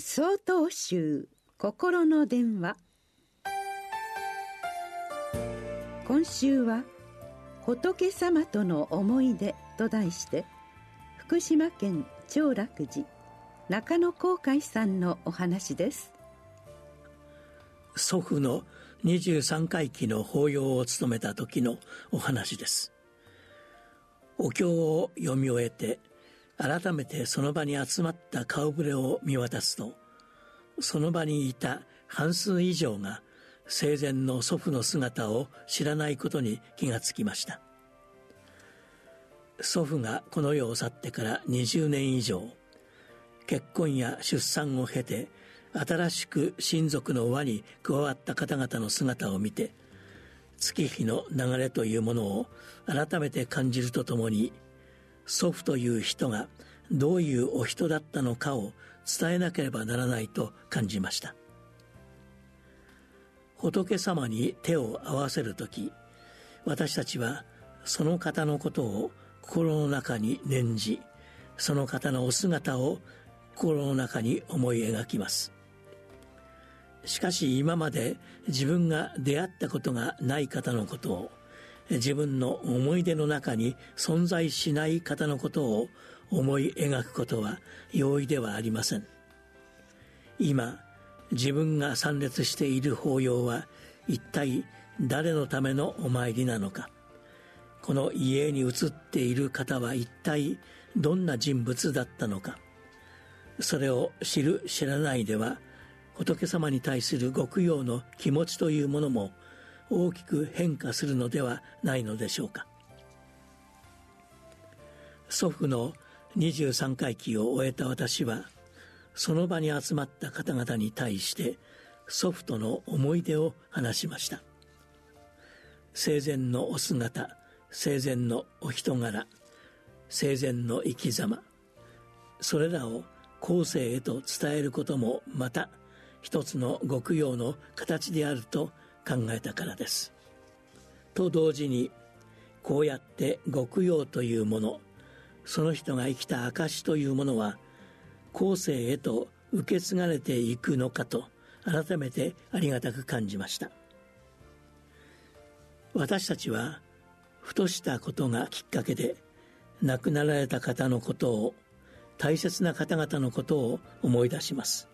総統集心の電話。今週は「仏様との思い出」と題して福島県長楽寺中野航海さんのお話です。祖父の23回忌の法要を務めた時のお話です。お経を読み終えて改めてその場に集まった顔ぶれを見渡すとその場にいた半数以上が生前の祖父の姿を知らないことに気がつきました。祖父がこの世を去ってから20年以上結婚や出産を経て新しく親族の輪に加わった方々の姿を見て月日の流れというものを改めて感じるとともに祖父という人がどういうお人だったのかを伝えなければならないと感じました。仏様に手を合わせる時私たちはその方のことを心の中に念じその方のお姿を心の中に思い描きます。しかし今まで自分が出会ったことがない方のことを自分の思い出の中に存在しない方のことを思い描くことは容易ではありません。今自分が参列している法要は一体誰のためのお参りなのか。この家に移っている方は一体どんな人物だったのか。それを知る知らないでは仏様に対する極用の気持ちというものも大きく変化するのではないのでしょうか。祖父の23回忌を終えた私はその場に集まった方々に対して祖父との思い出を話しました。生前のお姿生前のお人柄生前の生き様それらを後世へと伝えることもまた一つの極用の形であると考えたからです。と同時にこうやって極用というものその人が生きた証というものは後世へと受け継がれていくのかと改めてありがたく感じました。私たちはふとしたことがきっかけで亡くなられた方のことを大切な方々のことを思い出します。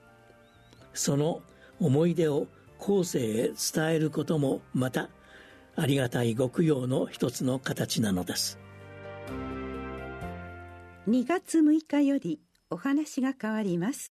その思い出を後世へ伝えることもまたありがたい極用の一つの形なのです。2月6日よりお話が変わります。